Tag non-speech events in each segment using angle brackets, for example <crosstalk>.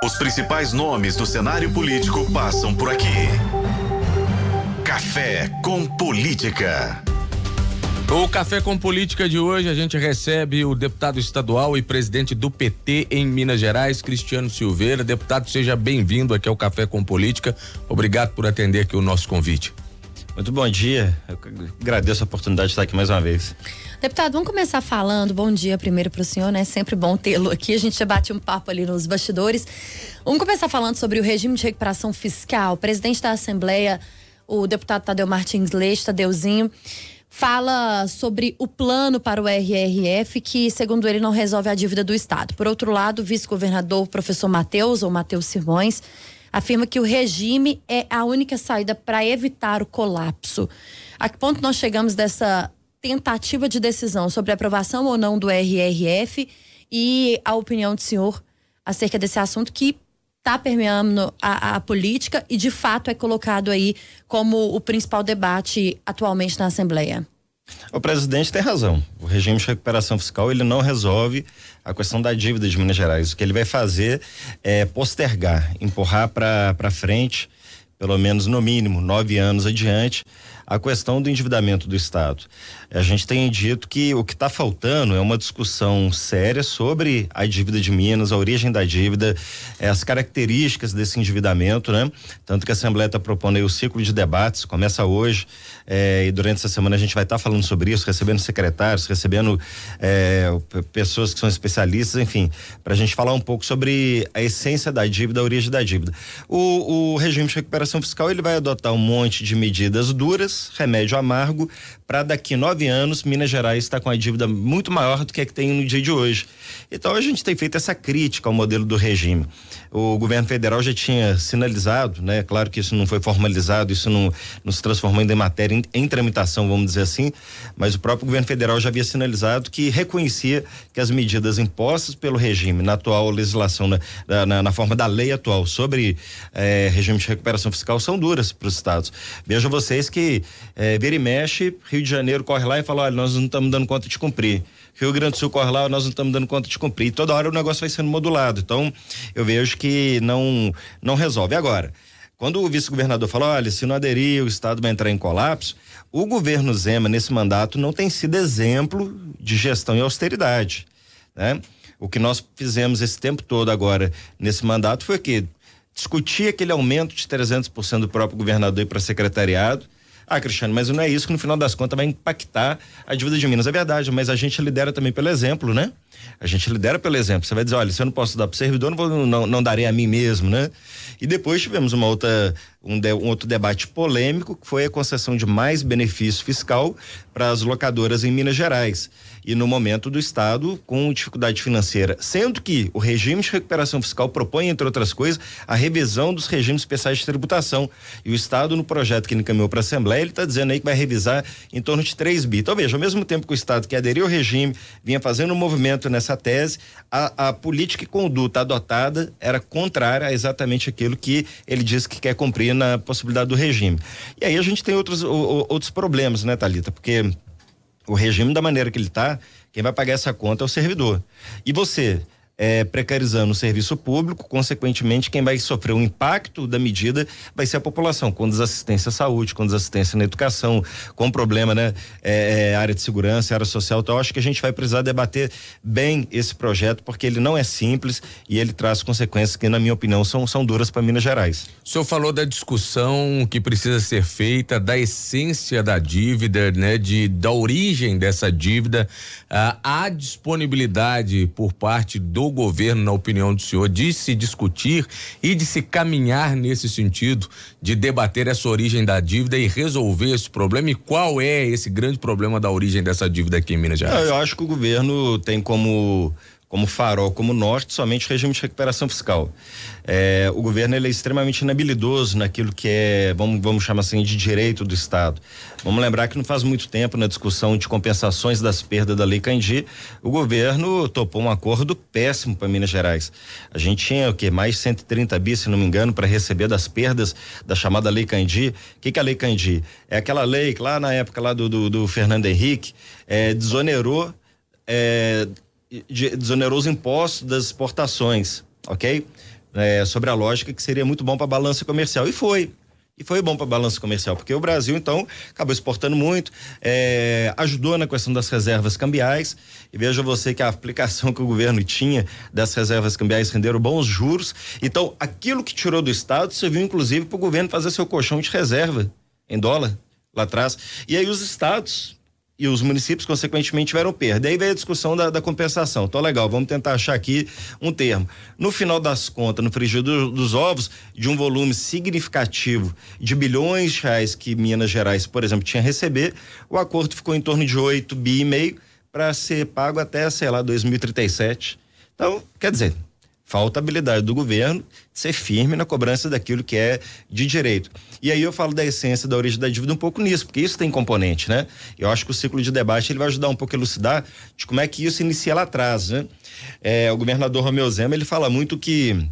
Os principais nomes do cenário político passam por aqui. Café com Política. O Café com Política de hoje a gente recebe o deputado estadual e presidente do PT em Minas Gerais, Cristiano Silveira. Deputado, seja bem-vindo aqui ao Café com Política. Obrigado por atender aqui o nosso convite. Muito bom dia. Eu agradeço a oportunidade de estar aqui mais uma vez. Deputado, vamos começar falando. Bom dia primeiro para o senhor, né? Sempre bom tê-lo aqui. A gente já bate um papo ali nos bastidores. Vamos começar falando sobre o regime de recuperação fiscal. O presidente da Assembleia, o deputado Tadeu Martins Leite, Tadeuzinho, fala sobre o plano para o RRF, que, segundo ele, não resolve a dívida do Estado. Por outro lado, o vice-governador, professor Matheus, ou Matheus Simões, afirma que o regime é a única saída para evitar o colapso. A que ponto nós chegamos dessa tentativa de decisão sobre aprovação ou não do RRF e a opinião do senhor acerca desse assunto que está permeando a, a, política e de fato é colocado aí como o principal debate atualmente na Assembleia. O presidente tem razão. O regime de recuperação fiscal ele não resolve a questão da dívida de Minas Gerais. O que ele vai fazer é postergar, empurrar para frente, pelo menos no mínimo nove anos adiante, a questão do endividamento do Estado. A gente tem dito que o que está faltando é uma discussão séria sobre a dívida de Minas, a origem da dívida, as características desse endividamento, né? Tanto que a Assembleia está propondo aí o ciclo de debates, começa hoje, eh, e durante essa semana a gente vai estar tá falando sobre isso, recebendo secretários, recebendo eh, pessoas que são especialistas, enfim, para a gente falar um pouco sobre a essência da dívida, a origem da dívida. O, o regime de recuperação fiscal ele vai adotar um monte de medidas duras remédio amargo, para daqui nove anos Minas Gerais está com a dívida muito maior do que a que tem no dia de hoje. Então a gente tem feito essa crítica ao modelo do regime. O governo federal já tinha sinalizado, né? Claro que isso não foi formalizado, isso não, não se transformou em matéria em, em tramitação, vamos dizer assim, mas o próprio governo federal já havia sinalizado que reconhecia que as medidas impostas pelo regime na atual legislação, na, na, na forma da lei atual sobre eh, regime de recuperação fiscal são duras para os estados. Vejam vocês que eh, vira e mexe, Rio de Janeiro corre lá e fala: olha, nós não estamos dando conta de cumprir. Rio Grande do Sul corre lá, nós não estamos dando conta de cumprir. Toda hora o negócio vai sendo modulado. Então, eu vejo que não, não resolve. Agora, quando o vice-governador falou, olha, se não aderir, o Estado vai entrar em colapso, o governo Zema, nesse mandato, não tem sido exemplo de gestão e austeridade. Né? O que nós fizemos esse tempo todo agora, nesse mandato, foi que discutir aquele aumento de 300% do próprio governador para secretariado, ah, Cristiano, mas não é isso que no final das contas vai impactar a dívida de Minas. É verdade, mas a gente lidera também pelo exemplo, né? A gente lidera pelo exemplo. Você vai dizer, olha, se eu não posso dar para o servidor, não, vou, não, não darei a mim mesmo, né? E depois tivemos uma outra, um, de, um outro debate polêmico, que foi a concessão de mais benefício fiscal para as locadoras em Minas Gerais e no momento do Estado com dificuldade financeira. Sendo que o regime de recuperação fiscal propõe, entre outras coisas, a revisão dos regimes especiais de tributação. E o Estado, no projeto que ele encaminhou para a Assembleia, ele está dizendo aí que vai revisar em torno de 3 bi. Então, veja, ao mesmo tempo que o Estado que aderiu ao regime vinha fazendo um movimento nessa tese, a, a política e conduta adotada era contrária a exatamente aquilo que ele disse que quer cumprir na possibilidade do regime. E aí a gente tem outros, o, outros problemas, né, Talita? Porque o regime da maneira que ele está, quem vai pagar essa conta é o servidor. E você, é, precarizando o serviço público, consequentemente, quem vai sofrer o impacto da medida vai ser a população, com desassistência à saúde, com desassistência na educação, com problema, né? É, é, área de segurança, área social. Então, acho que a gente vai precisar debater bem esse projeto, porque ele não é simples e ele traz consequências que, na minha opinião, são, são duras para Minas Gerais. O senhor falou da discussão que precisa ser feita, da essência da dívida, né? De, da origem dessa dívida, ah, a disponibilidade por parte do governo, na opinião do senhor, de se discutir e de se caminhar nesse sentido, de debater essa origem da dívida e resolver esse problema? E qual é esse grande problema da origem dessa dívida aqui em Minas Gerais? Eu acho que o governo tem como como farol, como norte, somente regime de recuperação fiscal. É, o governo é extremamente inabilidoso naquilo que é, vamos, vamos chamar assim, de direito do Estado. Vamos lembrar que não faz muito tempo, na discussão de compensações das perdas da Lei Candi, o governo topou um acordo péssimo para Minas Gerais. A gente tinha o que mais 130 bi, se não me engano, para receber das perdas da chamada Lei Candi. O que, que é a Lei Candi? É aquela lei que lá na época lá do, do, do Fernando Henrique é, desonerou é, desonerou os impostos das exportações, ok? é, sobre a lógica que seria muito bom para a balança comercial. E foi. E foi bom para a balança comercial, porque o Brasil, então, acabou exportando muito, é, ajudou na questão das reservas cambiais. E veja você que a aplicação que o governo tinha das reservas cambiais renderam bons juros. Então, aquilo que tirou do Estado serviu, inclusive, para o governo fazer seu colchão de reserva em dólar lá atrás. E aí os estados e os municípios, consequentemente, tiveram perda. Aí veio a discussão da, da, compensação. Então, legal, vamos tentar achar aqui um termo. No final das contas, no frigir do, dos ovos, de um volume significativo de bilhões de reais que Minas Gerais, por exemplo, tinha a receber, o acordo ficou em torno de 8 bi e meio para ser pago até, sei lá, 2037. Então, quer dizer, falta habilidade do governo ser firme na cobrança daquilo que é de direito. E aí eu falo da essência da origem da dívida um pouco nisso, porque isso tem componente, né? Eu acho que o ciclo de debate ele vai ajudar um pouco a elucidar de como é que isso inicia lá atrás, né? É, o governador Romeu Zema, ele fala muito que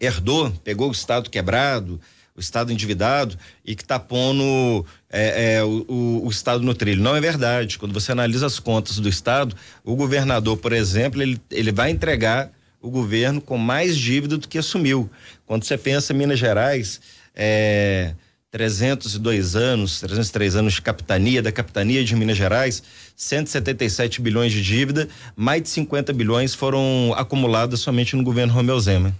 herdou, pegou o Estado quebrado, o Estado endividado e que está pondo é, é, o, o, o, Estado no trilho. Não é verdade. Quando você analisa as contas do Estado, o governador, por exemplo, ele, ele vai entregar o governo com mais dívida do que assumiu. Quando você pensa em Minas Gerais, é, 302 anos, 303 anos de capitania, da capitania de Minas Gerais, 177 bilhões de dívida, mais de 50 bilhões foram acumulados somente no governo Romeu Zema.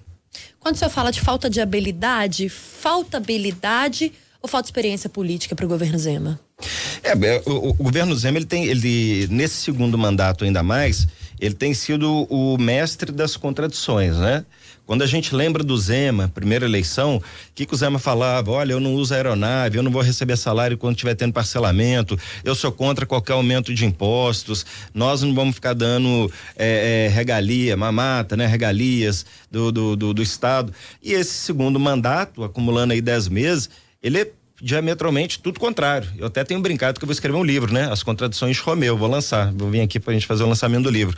Quando o senhor fala de falta de habilidade, falta habilidade ou falta experiência política para o governo Zema? É, o, o, governo Zema, ele tem, ele, nesse segundo mandato ainda mais, ele tem sido o mestre das contradições, né? Quando a gente lembra do Zema, primeira eleição, o que, que o Zema falava? Olha, eu não uso aeronave, eu não vou receber salário quando estiver tendo parcelamento, eu sou contra qualquer aumento de impostos, nós não vamos ficar dando é, é, regalia, mamata, né? Regalias do, do, do, do Estado. E esse segundo mandato, acumulando aí dez meses, ele é diametralmente tudo contrário. Eu até tenho brincado que eu vou escrever um livro, né? As contradições de Romeu, vou lançar, vou vir aqui para a gente fazer o lançamento do livro.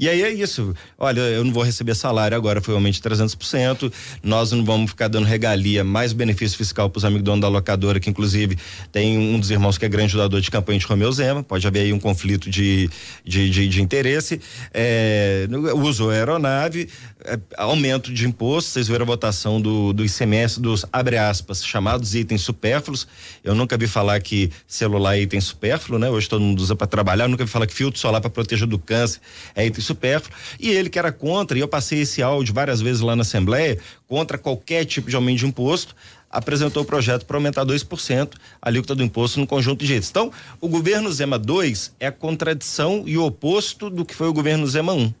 E aí é isso. Olha, eu não vou receber salário agora, foi um aumento de 300%. Nós não vamos ficar dando regalia, mais benefício fiscal para os amigos donos da locadora, que inclusive tem um dos irmãos que é grande ajudador de campanha de Romeu Zema. Pode haver aí um conflito de, de, de, de interesse. É, uso aeronave, é, aumento de imposto. Vocês viram a votação do, do ICMS dos abre aspas, chamados itens supérfluos supérfluos. Eu nunca vi falar que celular é item supérfluo, né? Hoje todo mundo usa para trabalhar. Eu nunca vi falar que filtro solar para proteger do câncer é item supérfluo. E ele que era contra, e eu passei esse áudio várias vezes lá na Assembleia, contra qualquer tipo de aumento de imposto apresentou o projeto para aumentar 2% a alíquota do imposto no conjunto de jeitos. Então, o governo Zema 2 é a contradição e o oposto do que foi o governo Zema 1.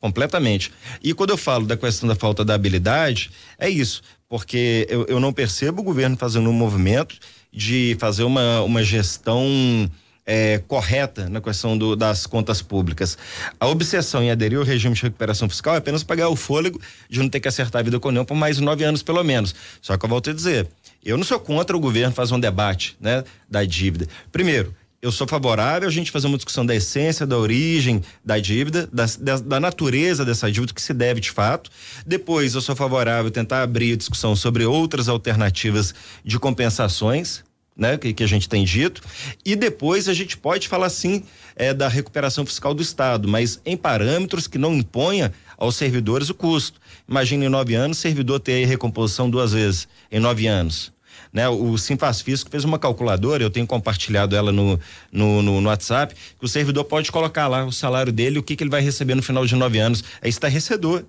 Completamente. E quando eu falo da questão da falta da habilidade, é isso porque eu, eu não percebo o governo fazendo um movimento de fazer uma, uma gestão é, correta na questão do, das contas públicas. A obsessão em aderir ao regime de recuperação fiscal é apenas pagar o fôlego de não ter que acertar a vida com União por mais nove anos, pelo menos. Só que eu volto a dizer, eu não sou contra o governo fazer um debate né, da dívida. Primeiro, eu sou favorável a gente fazer uma discussão da essência, da origem da dívida, da, da, da, natureza dessa dívida, que se deve de fato. Depois, eu sou favorável a tentar abrir a discussão sobre outras alternativas de compensações. Né, que, que a gente tem dito, e depois a gente pode falar sim é, da recuperação fiscal do Estado, mas em parâmetros que não imponha aos servidores o custo. Imagine em nove anos, servidor ter recomposição duas vezes em nove anos né? O Simfaz Fisco fez uma calculadora, eu tenho compartilhado ela no, no, no, no WhatsApp, que o servidor pode colocar lá o salário dele, o que, que ele vai receber no final de nove anos. É estarrecedor.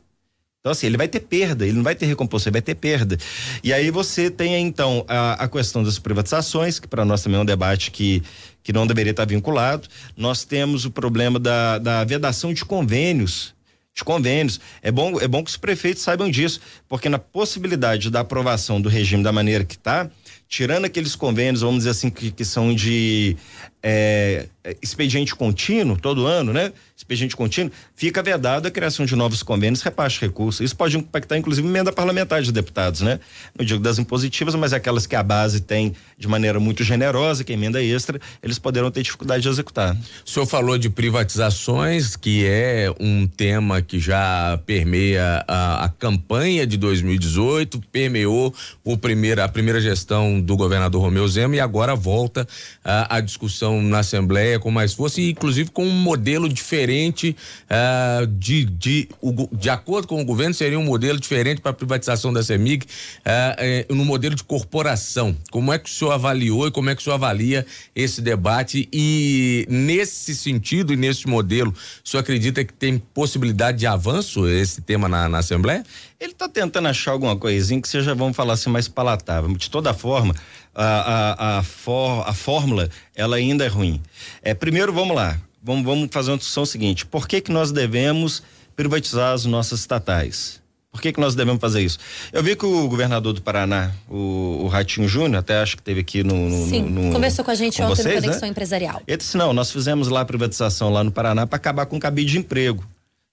Então, assim, ele vai ter perda, ele não vai ter recomposto, ele vai ter perda. E aí você tem, então, a, a questão das privatizações, que para nós também é um debate que, que não deveria estar vinculado. Nós temos o problema da, da vedação de convênios de convênios. É bom, é bom que os prefeitos saibam disso, porque na possibilidade da aprovação do regime da maneira que está, tirando aqueles convênios, vamos dizer assim, que, que são de é, expediente contínuo, todo ano, né? Expediente contínuo, fica vedado a criação de novos convênios, repasse recursos. Isso pode impactar, inclusive, emenda parlamentar de deputados, né? Não digo das impositivas, mas aquelas que a base tem de maneira muito generosa, que é emenda extra, eles poderão ter dificuldade de executar. O senhor falou de privatizações, que é um tema que já permeia a, a campanha de 2018, permeou o primeira, a primeira gestão do governador Romeu Zema e agora volta a, a discussão na Assembleia com mais força inclusive com um modelo diferente uh, de, de, o, de acordo com o governo seria um modelo diferente para a privatização da CEMIG uh, uh, no modelo de corporação. Como é que o senhor avaliou e como é que o senhor avalia esse debate e nesse sentido e nesse modelo, o senhor acredita que tem possibilidade de avanço esse tema na, na Assembleia? Ele está tentando achar alguma coisinha que seja, vamos falar assim, mais palatável. De toda forma, a, a, a, for, a fórmula, ela ainda é ruim. É, primeiro, vamos lá. Vamos, vamos fazer uma discussão seguinte. Por que que nós devemos privatizar as nossas estatais? Por que, que nós devemos fazer isso? Eu vi que o governador do Paraná, o, o Ratinho Júnior, até acho que teve aqui no. no Sim, no, conversou com a gente com ontem vocês, no Conexão né? Empresarial. Ele disse: não, nós fizemos lá a privatização lá no Paraná para acabar com o cabide de emprego.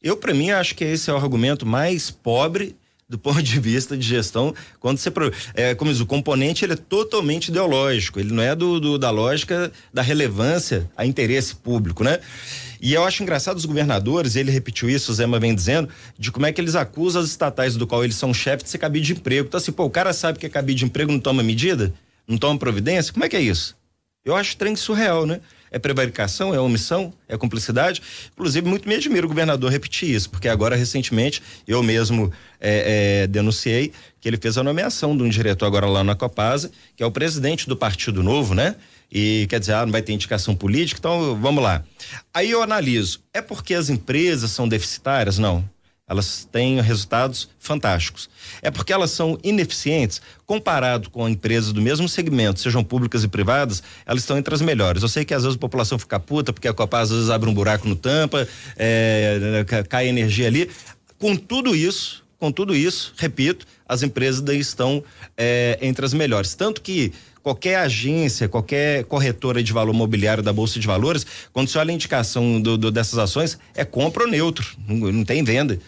Eu, para mim, acho que esse é o argumento mais pobre do ponto de vista de gestão, quando você é, como diz, o componente ele é totalmente ideológico, ele não é do, do, da lógica da relevância a interesse público, né? E eu acho engraçado os governadores, ele repetiu isso, o Zema vem dizendo, de como é que eles acusam as estatais do qual eles são chefes de ser cabide de emprego. Então assim, pô, o cara sabe que é cabide de emprego, não toma medida? Não toma providência? Como é que é isso? Eu acho trem surreal, né? É prevaricação, é omissão, é cumplicidade. Inclusive, muito me admira o governador repetir isso, porque agora, recentemente, eu mesmo é, é, denunciei que ele fez a nomeação de um diretor agora lá na Copasa, que é o presidente do Partido Novo, né? E quer dizer, ah, não vai ter indicação política, então vamos lá. Aí eu analiso, é porque as empresas são deficitárias? Não. Elas têm resultados fantásticos. É porque elas são ineficientes, comparado com empresas do mesmo segmento, sejam públicas e privadas, elas estão entre as melhores. Eu sei que às vezes a população fica puta, porque a Copa às vezes abre um buraco no tampa, é, cai energia ali. Com tudo isso, com tudo isso, repito, as empresas estão é, entre as melhores. Tanto que qualquer agência, qualquer corretora de valor mobiliário da Bolsa de Valores, quando você olha a indicação do, do, dessas ações, é compra ou neutro, não, não tem venda.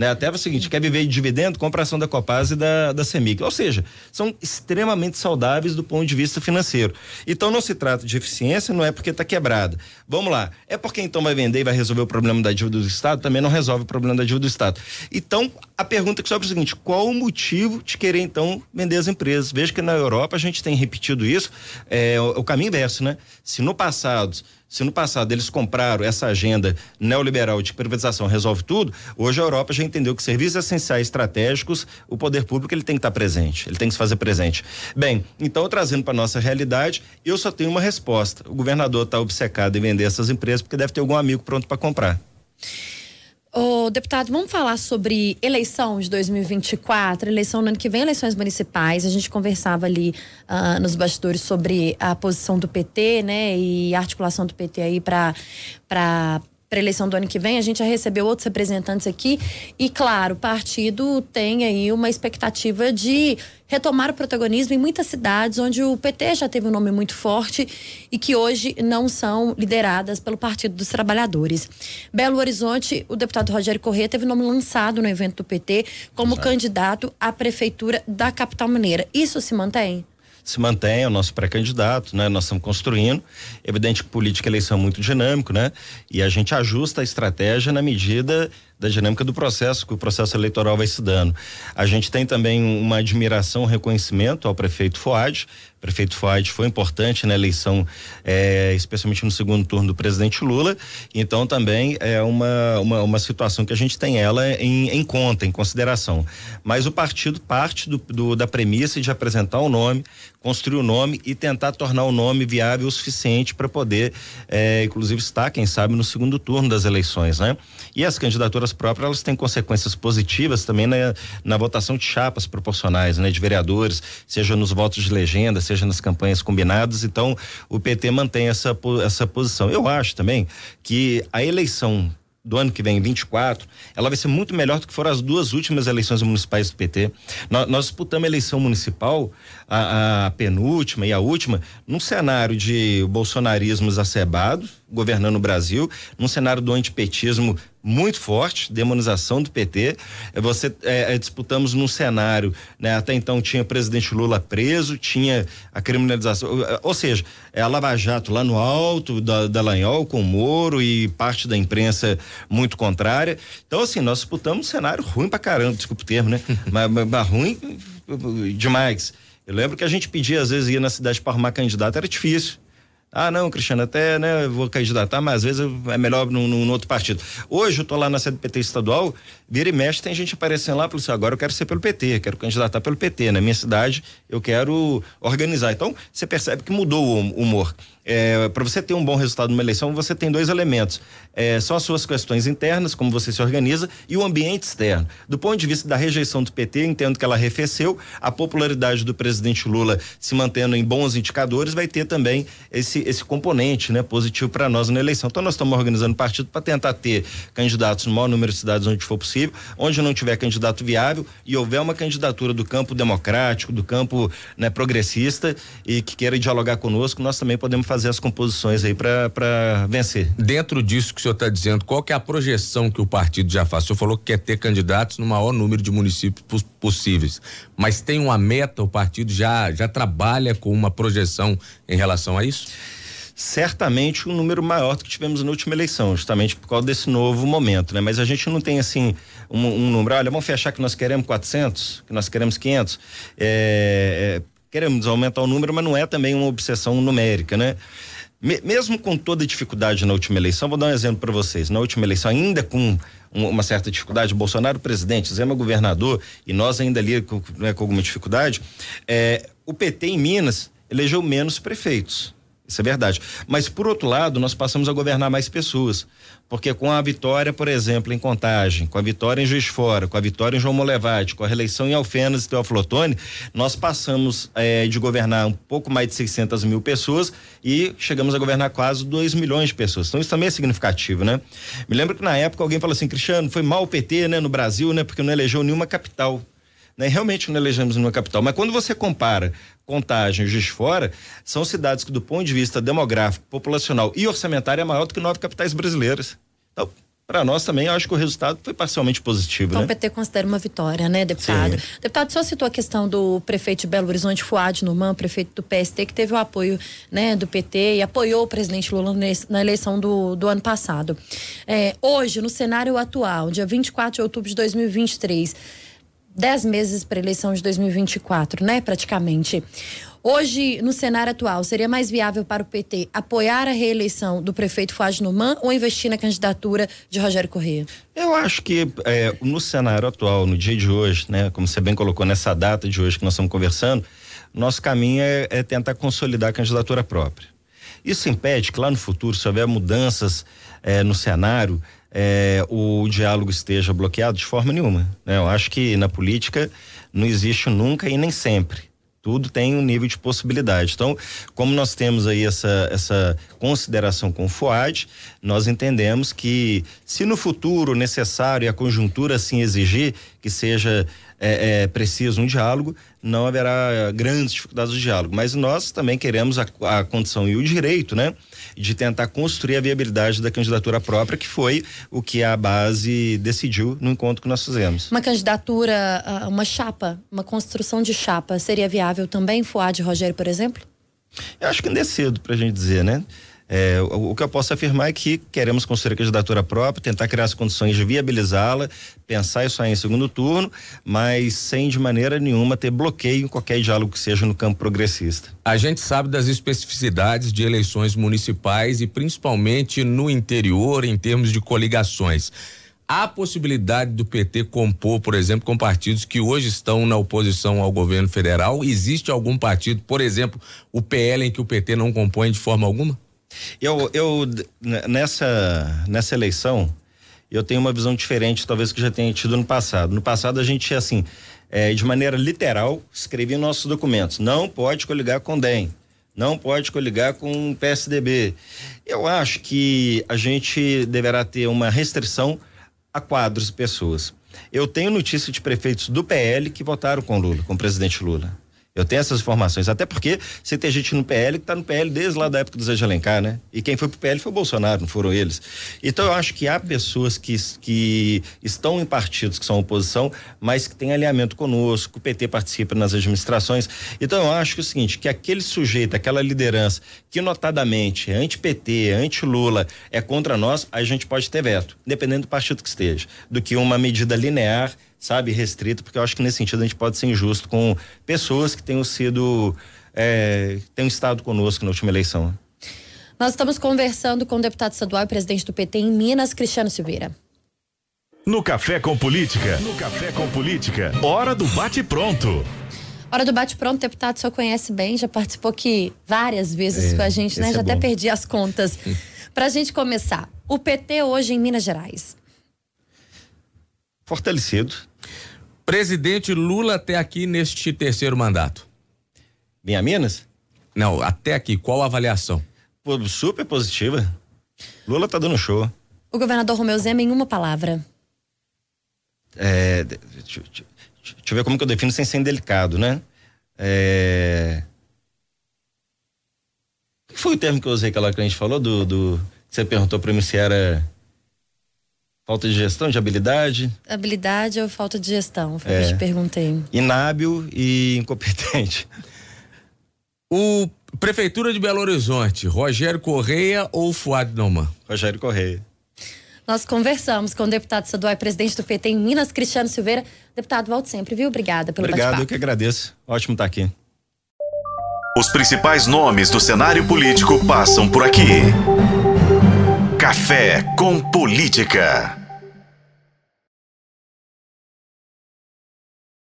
Né? Até o seguinte, quer viver de dividendo, compra ação da Copaz e da, da Semic. Ou seja, são extremamente saudáveis do ponto de vista financeiro. Então não se trata de eficiência, não é porque está quebrada. Vamos lá, é porque então vai vender e vai resolver o problema da dívida do Estado? Também não resolve o problema da dívida do Estado. Então, a pergunta que sobra é o seguinte, qual o motivo de querer então vender as empresas? Veja que na Europa a gente tem repetido isso, é, o, o caminho inverso, né? Se no passado se no passado eles compraram essa agenda neoliberal de privatização resolve tudo, hoje a Europa já entendeu que serviços essenciais estratégicos, o poder público ele tem que estar presente, ele tem que se fazer presente. Bem, então trazendo para nossa realidade, eu só tenho uma resposta. O governador está obcecado em vender essas empresas porque deve ter algum amigo pronto para comprar. Ô, deputado, vamos falar sobre eleição de 2024, eleição no ano que vem, eleições municipais. A gente conversava ali uh, nos bastidores sobre a posição do PT, né, e a articulação do PT aí para para a eleição do ano que vem. A gente já recebeu outros representantes aqui e, claro, o partido tem aí uma expectativa de retomar o protagonismo em muitas cidades onde o PT já teve um nome muito forte e que hoje não são lideradas pelo Partido dos Trabalhadores. Belo Horizonte, o deputado Rogério Corrêa teve o nome lançado no evento do PT como Exato. candidato à prefeitura da capital mineira. Isso se mantém? Se mantém, é o nosso pré-candidato, né? Nós estamos construindo. Evidente que política e eleição é muito dinâmico, né? E a gente ajusta a estratégia na medida da dinâmica do processo, que o processo eleitoral vai se dando. A gente tem também uma admiração, um reconhecimento ao prefeito Fuad. O prefeito Fuad foi importante na eleição, é, especialmente no segundo turno do presidente Lula. Então também é uma, uma, uma situação que a gente tem ela em, em conta, em consideração. Mas o partido parte do, do, da premissa de apresentar o um nome, construir o nome e tentar tornar o nome viável o suficiente para poder, é, inclusive, estar, quem sabe, no segundo turno das eleições, né? E as candidaturas próprias, elas têm consequências positivas também na, na votação de chapas proporcionais, né? De vereadores, seja nos votos de legenda, seja nas campanhas combinadas. Então, o PT mantém essa, essa posição. Eu acho também que a eleição do ano que vem, 24, ela vai ser muito melhor do que foram as duas últimas eleições municipais do PT. Nós, nós disputamos a eleição municipal, a, a, penúltima e a última, num cenário de bolsonarismo exacerbado, governando o Brasil, num cenário do antipetismo muito forte, demonização do PT. Você é, é, disputamos num cenário, né? Até então tinha o presidente Lula preso, tinha a criminalização, ou seja, é a Lava Jato lá no alto da, da Lanhol com o Moro e parte da imprensa muito contrária. Então, assim, nós disputamos um cenário ruim pra caramba, desculpa o termo, né? <laughs> mas, mas, mas ruim demais. Eu lembro que a gente pedia, às vezes, ir na cidade para arrumar candidato, era difícil Ah, não, Cristiano, até né, vou candidatar, mas às vezes é melhor num, num outro partido. Hoje eu tô lá na sede do PT estadual, vira e mexe, tem gente aparecendo lá, falando assim, agora eu quero ser pelo PT, quero candidatar pelo PT. Na minha cidade, eu quero organizar. Então, você percebe que mudou o humor. É, para você ter um bom resultado numa eleição, você tem dois elementos. É, são as suas questões internas, como você se organiza, e o ambiente externo. Do ponto de vista da rejeição do PT, entendo que ela arrefeceu, a popularidade do presidente Lula se mantendo em bons indicadores, vai ter também esse, esse componente né, positivo para nós na eleição. Então, nós estamos organizando partido para tentar ter candidatos no maior número de cidades onde for possível, onde não tiver candidato viável e houver uma candidatura do campo democrático, do campo né, progressista e que queira dialogar conosco, nós também podemos fazer as composições aí para vencer. Dentro disso que o senhor está dizendo, qual que é a projeção que o partido já faz? O senhor falou que quer ter candidatos no maior número de municípios possíveis, mas tem uma meta, o partido já, já trabalha com uma projeção em relação a isso? certamente um número maior do que tivemos na última eleição, justamente por causa desse novo momento, né? Mas a gente não tem assim um, um número, olha, vamos fechar que nós queremos 400, que nós queremos 500, é, é, queremos aumentar o número, mas não é também uma obsessão numérica, né? mesmo com toda a dificuldade na última eleição, vou dar um exemplo para vocês. Na última eleição, ainda com uma certa dificuldade, Bolsonaro presidente, Zema governador e nós ainda ali com, né, com alguma dificuldade, é, o PT em Minas elegeu menos prefeitos. Isso é verdade. Mas, por outro lado, nós passamos a governar mais pessoas. Porque com a vitória, por exemplo, em Contagem, com a vitória em Juiz Fora, com a vitória em João Molevade, com a reeleição em Alfenas e Teófilo Otoni, nós passamos eh, de governar um pouco mais de 600 mil pessoas e chegamos a governar quase 2 milhões de pessoas. Então isso também é significativo, né? Me lembro que na época alguém falou assim, Cristiano, foi mal o PT, né, no Brasil, né, porque não elegeu nenhuma capital. Né? Realmente não elegemos nenhuma capital. Mas quando você compara Contagem e Juiz Fora, são cidades que, do ponto de vista demográfico, populacional e orçamentário, é maior do que nove capitais brasileiras. Então, para nós também, acho que o resultado foi parcialmente positivo. Então né? o PT considera uma vitória, né, deputado? Sim. Deputado, só citou a questão do prefeito de Belo Horizonte, Fuad Numan, prefeito do PST, que teve o apoio né, do PT e apoiou o presidente Lula na eleição do, do ano passado. É, hoje, no cenário atual, dia 24 de outubro de 2023, dez meses para a eleição de 2024, né? Praticamente. Hoje, no cenário atual, seria mais viável para o PT apoiar a reeleição do prefeito Fuad Numan ou investir na candidatura de Rogério Corrêa? Eu acho que é, no cenário atual, no dia de hoje, né, como você bem colocou nessa data de hoje que nós estamos conversando, nosso caminho é, é tentar consolidar a candidatura própria. Isso impede que lá no futuro, se houver mudanças é, no cenário, é, o diálogo esteja bloqueado de forma nenhuma. Né? Eu acho que na política não existe nunca e nem sempre. Tudo tem um nível de possibilidade. Então, como nós temos aí essa, essa consideração com o FUAD, nós entendemos que, se no futuro necessário e a conjuntura assim exigir que seja é, é, preciso um diálogo, não haverá grandes dificuldades de diálogo. Mas nós também queremos a, a condição e o direito, né? De tentar construir a viabilidade da candidatura própria, que foi o que a base decidiu no encontro que nós fizemos. Uma candidatura, ah, uma chapa, uma construção de chapa, seria viável também, Fuad Rogério, por exemplo? Eu acho que ainda é cedo para a gente dizer, né? É, o, o, que eu posso afirmar é que queremos construir a candidatura própria, tentar criar as condições de viabilizá-la, pensar isso aí em segundo turno, mas sem de maneira nenhuma ter bloqueio em qualquer diálogo que seja no campo progressista. A gente sabe das especificidades de eleições municipais e principalmente no interior em termos de coligações. Há possibilidade do PT compor, por exemplo, com partidos que hoje estão na oposição ao governo federal? Existe algum partido, por exemplo, o PL, em que o PT não compõe de forma alguma? Eu, eu nessa, nessa eleição, eu tenho uma visão diferente, talvez que já tenha tido no passado. No passado a gente, assim, é, de maneira literal, escrevia nossos documentos: não pode coligar com DEM, não pode coligar com PSDB. Eu acho que a gente deverá ter uma restrição a quadros e pessoas. Eu tenho notícia de prefeitos do PL que votaram com Lula, com o presidente Lula. Eu tenho essas informações, até porque você tem gente no PL que está no PL desde lá da época do Zé de Alencar, né? E quem foi pro PL foi o Bolsonaro, não foram eles. Então eu acho que há pessoas que, que estão em partidos que são oposição, mas que têm alinhamento conosco, o PT participa nas administrações. Então eu acho que é o seguinte, que aquele sujeito, aquela liderança que notadamente é anti-PT, anti-Lula, é contra nós, a gente pode ter veto, dependendo do partido que esteja, do que uma medida linear sabe, restrito, porque eu acho que nesse sentido a gente pode ser injusto com pessoas que tenham sido, é, tenham estado conosco na última eleição. Nós estamos conversando com o deputado estadual e presidente do PT em Minas, Cristiano Silveira. No Café com Política. No Café com Política. Hora do bate-pronto. Hora do bate-pronto, deputado, o senhor conhece bem, já participou aqui várias vezes É, com a gente, né? esse Já é até perdi as contas. Pra gente começar, o PT hoje em Minas Gerais. Fortalecido. Presidente Lula até aqui neste terceiro mandato. Bem a Minas? Não, até aqui, qual a avaliação? Pô, super positiva. Lula tá dando show. O governador Romeu Zema em uma palavra. É, de- deixa, deixa- deixa eu ver como que eu defino sem ser indelicado, né? É... O que foi o termo que eu usei aquela que a gente falou do, do que você perguntou para mim se era falta de gestão, de habilidade, Habilidade ou falta de gestão? Foi o que É. eu te perguntei. inábil e incompetente. <laughs> O Prefeitura de Belo Horizonte, Rogério Correia ou Fuad Noman? Rogério Correia. Nós conversamos com o deputado estadual e presidente do PT em Minas, Cristiano Silveira. Deputado, volte sempre, viu? Obrigada pelo Obrigado, eu que agradeço. Ótimo estar aqui. Os principais nomes do cenário político passam por aqui. Café com Política.